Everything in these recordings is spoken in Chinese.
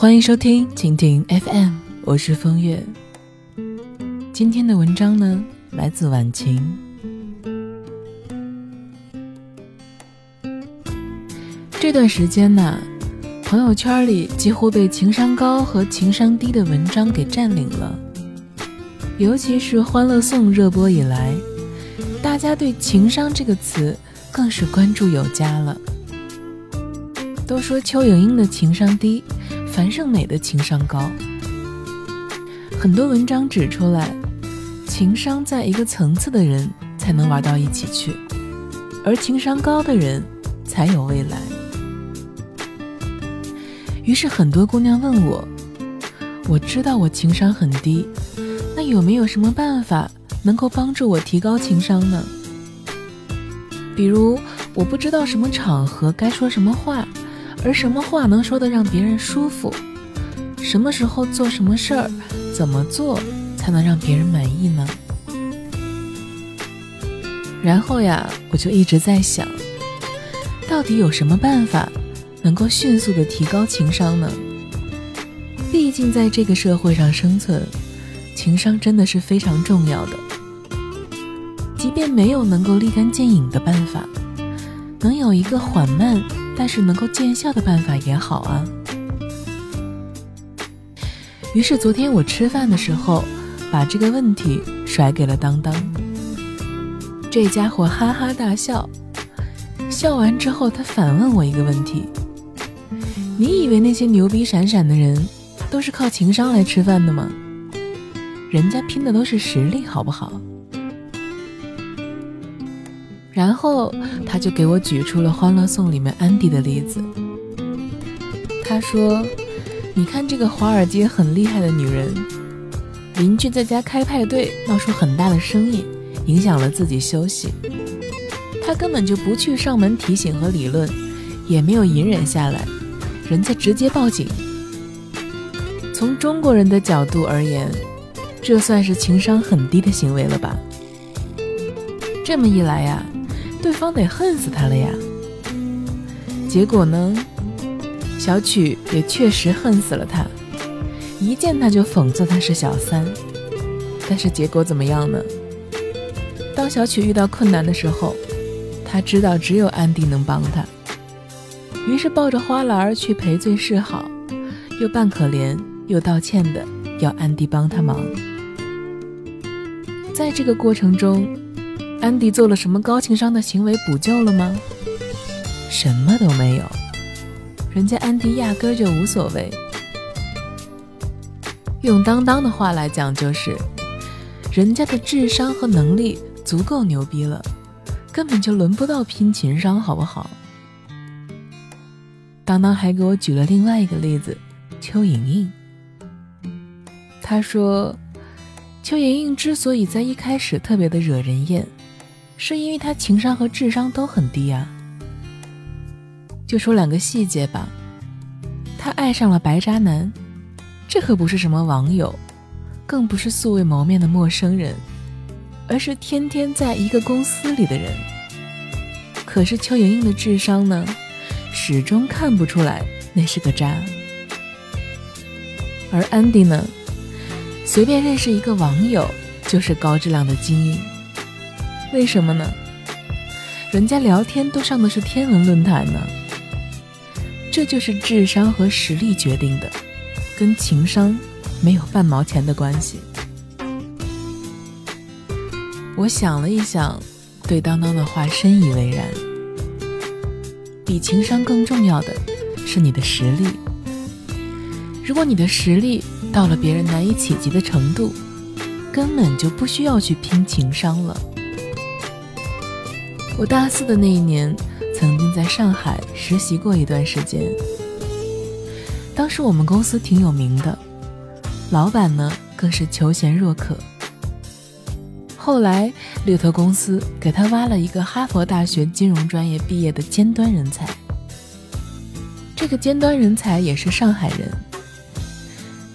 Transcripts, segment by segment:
欢迎收听蜻蜓 FM，我是风月。今天的文章呢，来自晚晴。这段时间呢，朋友圈里几乎被情商高和情商低的文章给占领了。尤其是《欢乐颂》热播以来，大家对“情商”这个词更是关注有加了。都说邱莹莹的情商低。樊胜美的情商高，很多文章指出来，情商在一个层次的人才能玩到一起去，而情商高的人才有未来。于是很多姑娘问我，我知道我情商很低，那有没有什么办法能够帮助我提高情商呢？比如我不知道什么场合该说什么话。而什么话能说的让别人舒服？什么时候做什么事儿？怎么做才能让别人满意呢？然后呀，我就一直在想，到底有什么办法能够迅速的提高情商呢？毕竟在这个社会上生存，情商真的是非常重要的。即便没有能够立竿见影的办法，能有一个缓慢。但是能够见效的办法也好啊。于是昨天我吃饭的时候，把这个问题甩给了当当。这家伙哈哈大笑，笑完之后他反问我一个问题：“你以为那些牛逼闪闪的人都是靠情商来吃饭的吗？人家拼的都是实力，好不好？”然后他就给我举出了《欢乐颂》里面安迪的例子。他说：“你看这个华尔街很厉害的女人，邻居在家开派对，闹出很大的声音，影响了自己休息。她根本就不去上门提醒和理论，也没有隐忍下来，人家直接报警。从中国人的角度而言，这算是情商很低的行为了吧？这么一来呀。”对方得恨死他了呀！结果呢，小曲也确实恨死了他，一见他就讽刺他是小三。但是结果怎么样呢？当小曲遇到困难的时候，他知道只有安迪能帮他，于是抱着花篮去赔罪示好，又扮可怜又道歉的要安迪帮他忙。在这个过程中。安迪做了什么高情商的行为补救了吗？什么都没有，人家安迪压根就无所谓。用当当的话来讲，就是人家的智商和能力足够牛逼了，根本就轮不到拼情商，好不好？当当还给我举了另外一个例子，邱莹莹。他说，邱莹莹之所以在一开始特别的惹人厌。是因为他情商和智商都很低啊。就说两个细节吧，他爱上了白渣男，这可不是什么网友，更不是素未谋面的陌生人，而是天天在一个公司里的人。可是邱莹莹的智商呢，始终看不出来那是个渣。而安迪呢，随便认识一个网友就是高质量的精英。为什么呢？人家聊天都上的是天文论坛呢。这就是智商和实力决定的，跟情商没有半毛钱的关系。我想了一想，对当当的话深以为然。比情商更重要的是你的实力。如果你的实力到了别人难以企及的程度，根本就不需要去拼情商了。我大四的那一年，曾经在上海实习过一段时间。当时我们公司挺有名的，老板呢更是求贤若渴。后来猎头公司给他挖了一个哈佛大学金融专业毕业的尖端人才。这个尖端人才也是上海人，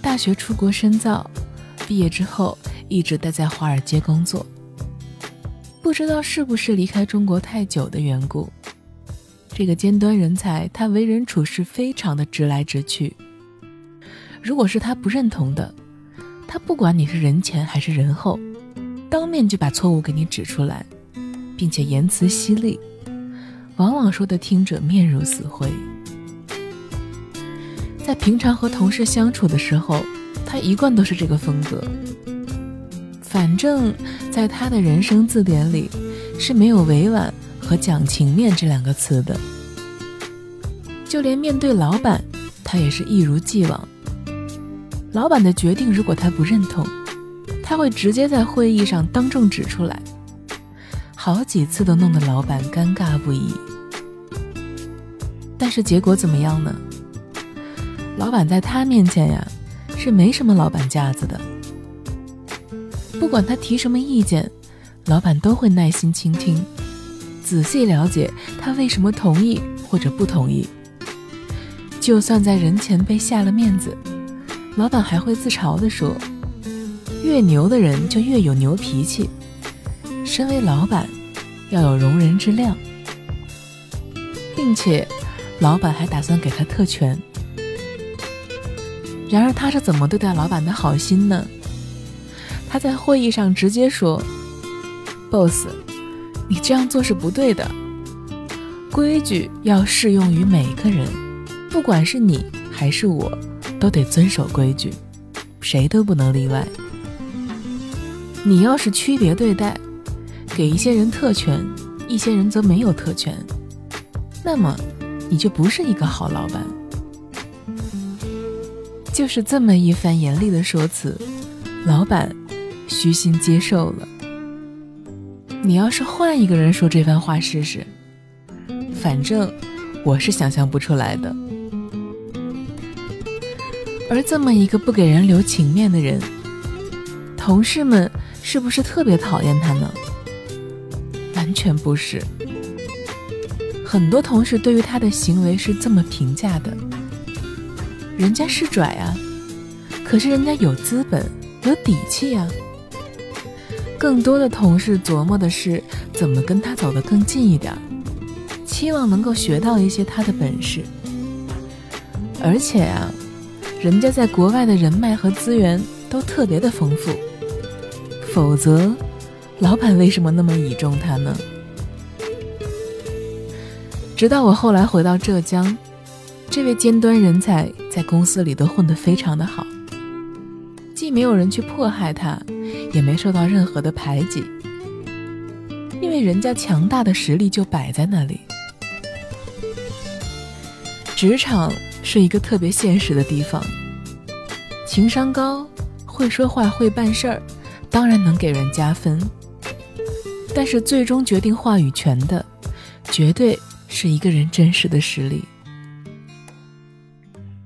大学出国深造，毕业之后一直待在华尔街工作。不知道是不是离开中国太久的缘故，这个尖端人才他为人处事非常的直来直去，如果是他不认同的，他不管你是人前还是人后，当面就把错误给你指出来，并且言辞犀利，往往说的听者面如死灰。在平常和同事相处的时候，他一贯都是这个风格。反正，在他的人生字典里，是没有委婉和讲情面这两个词的。就连面对老板，他也是一如既往。老板的决定，如果他不认同，他会直接在会议上当众指出来，好几次都弄得老板尴尬不已。但是结果怎么样呢？老板在他面前呀，是没什么老板架子的。不管他提什么意见，老板都会耐心倾听，仔细了解他为什么同意或者不同意。就算在人前被下了面子。老板还会自嘲地说：“越牛的人就越有牛脾气。身为老板，要有容人之量，并且，老板还打算给他特权。然而，他是怎么对待老板的好心呢？他在会议上直接说：‘boss，你这样做是不对的。规矩要适用于每个人，不管是你还是我。’”都得遵守规矩，谁都不能例外。你要是区别对待，给一些人特权，一些人则没有特权，那么你就不是一个好老板。就是这么一番严厉的说辞，老板虚心接受了。你要是换一个人说这番话试试，反正我是想象不出来的。而这么一个不给人留情面的人，同事们是不是特别讨厌他呢？完全不是。很多同事对于他的行为是这么评价的：人家是拽啊，可是人家有资本、有底气啊。更多的同事琢磨的是怎么跟他走得更近一点，期望能够学到一些他的本事。而且啊。人家在国外的人脉和资源都特别的丰富，否则，老板为什么那么倚重他呢？直到我后来回到浙江，这位尖端人才在公司里都混得非常的好，既没有人去迫害他，也没受到任何的排挤，因为人家强大的实力就摆在那里。职场。是一个特别现实的地方，情商高、会说话、会办事儿，当然能给人加分。但是最终决定话语权的，绝对是一个人真实的实力。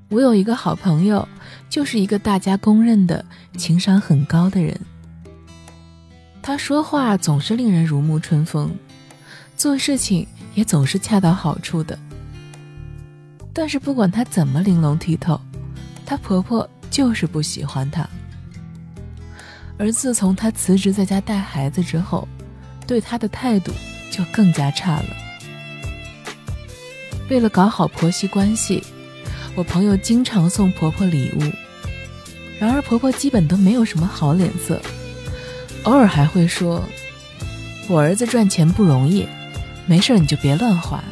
我有一个好朋友，就是一个大家公认的情商很高的人。他说话总是令人如沐春风，做事情也总是恰到好处的。但是不管她怎么玲珑剔透，她婆婆就是不喜欢她。而自从她辞职在家带孩子之后，对她的态度就更加差了。为了搞好婆媳关系，我朋友经常送婆婆礼物，然而婆婆基本都没有什么好脸色，偶尔还会说：“我儿子赚钱不容易，没事你就别乱花。”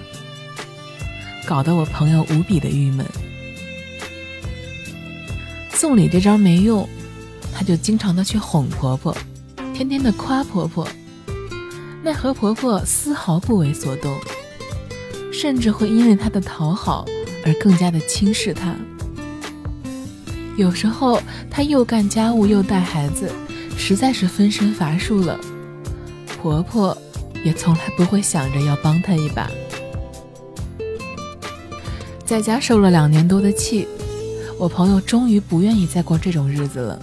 搞得我朋友无比的郁闷。送礼这招没用，她就经常的去哄婆婆，天天的夸婆婆，奈何婆婆丝毫不为所动，甚至会因为她的讨好而更加的轻视她。有时候她又干家务又带孩子，实在是分身乏术了，婆婆也从来不会想着要帮她一把。在家受了两年多的气，我朋友终于不愿意再过这种日子了。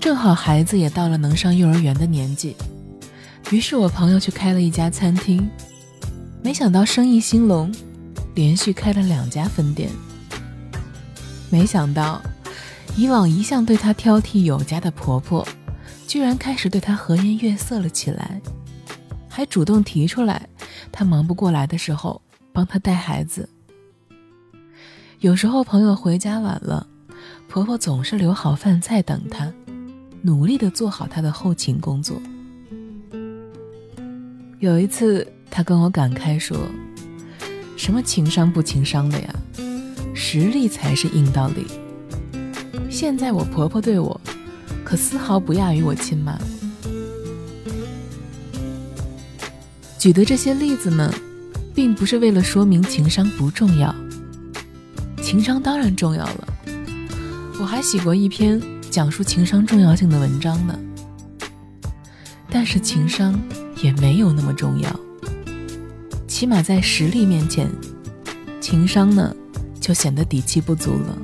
正好孩子也到了能上幼儿园的年纪，于是我朋友去开了一家餐厅，没想到生意兴隆，连续开了两家分店。没想到，以往一向对她挑剔有加的婆婆，居然开始对她和颜悦色了起来，还主动提出来，她忙不过来的时候帮她带孩子。有时候朋友回家晚了，婆婆总是留好饭菜等她，努力的做好她的后勤工作。有一次，她跟我感慨说：“什么情商不情商的呀，实力才是硬道理。”现在我婆婆对我，可丝毫不亚于我亲妈。举的这些例子呢，并不是为了说明情商不重要，情商当然重要了。我还写过一篇讲述情商重要性的文章呢。但是情商也没有那么重要，起码在实力面前，情商呢就显得底气不足了。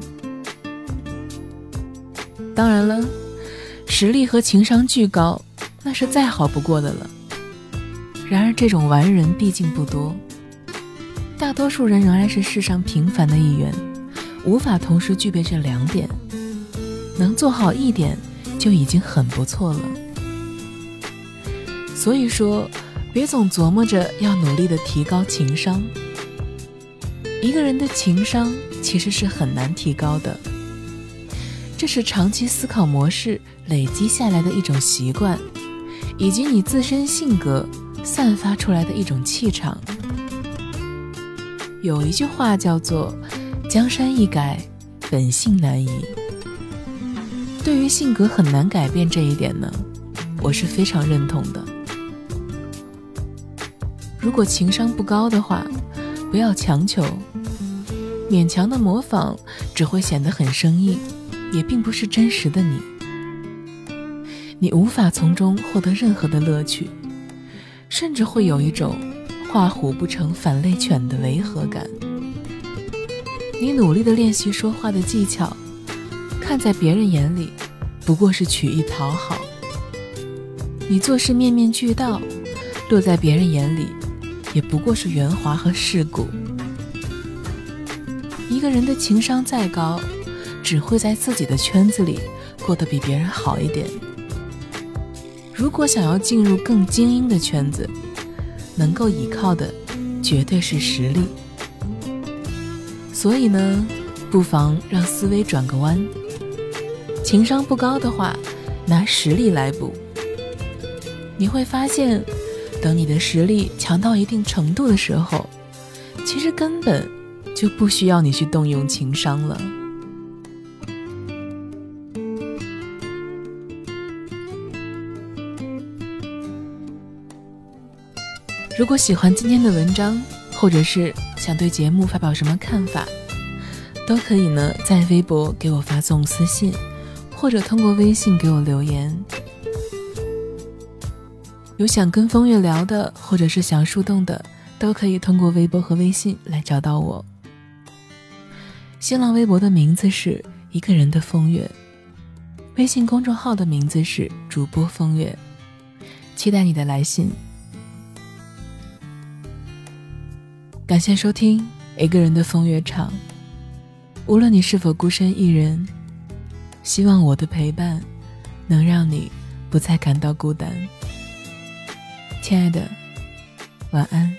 当然了，实力和情商巨高，那是再好不过的了。然而，这种完人毕竟不多，大多数人仍然是世上平凡的一员，无法同时具备这两点。能做好一点，就已经很不错了。所以说，别总琢磨着要努力的提高情商。一个人的情商其实是很难提高的，这是长期思考模式累积下来的一种习惯，以及你自身性格散发出来的一种气场。有一句话叫做“江山易改，本性难移”。对于性格很难改变这一点呢，我是非常认同的。如果情商不高的话，不要强求，勉强的模仿只会显得很生硬，也并不是真实的你。你无法从中获得任何的乐趣，甚至会有一种画虎不成反类犬的违和感。你努力的练习说话的技巧。看在别人眼里，不过是曲意讨好；你做事面面俱到，落在别人眼里，也不过是圆滑和世故。一个人的情商再高，只会在自己的圈子里过得比别人好一点。如果想要进入更精英的圈子，能够依靠的绝对是实力。所以呢，不妨让思维转个弯。情商不高的话，拿实力来补。你会发现，等你的实力强到一定程度的时候，其实根本就不需要你去动用情商了。如果喜欢今天的文章，或者是想对节目发表什么看法，都可以呢，在微博给我发送私信。或者通过微信给我留言，有想跟风月聊的，或者是想树洞的，都可以通过微博和微信来找到我。新浪微博的名字是一个人的风月，微信公众号的名字是主播风月，期待你的来信。感谢收听一个人的风月场，无论你是否孤身一人。希望我的陪伴能让你不再感到孤单，亲爱的，晚安。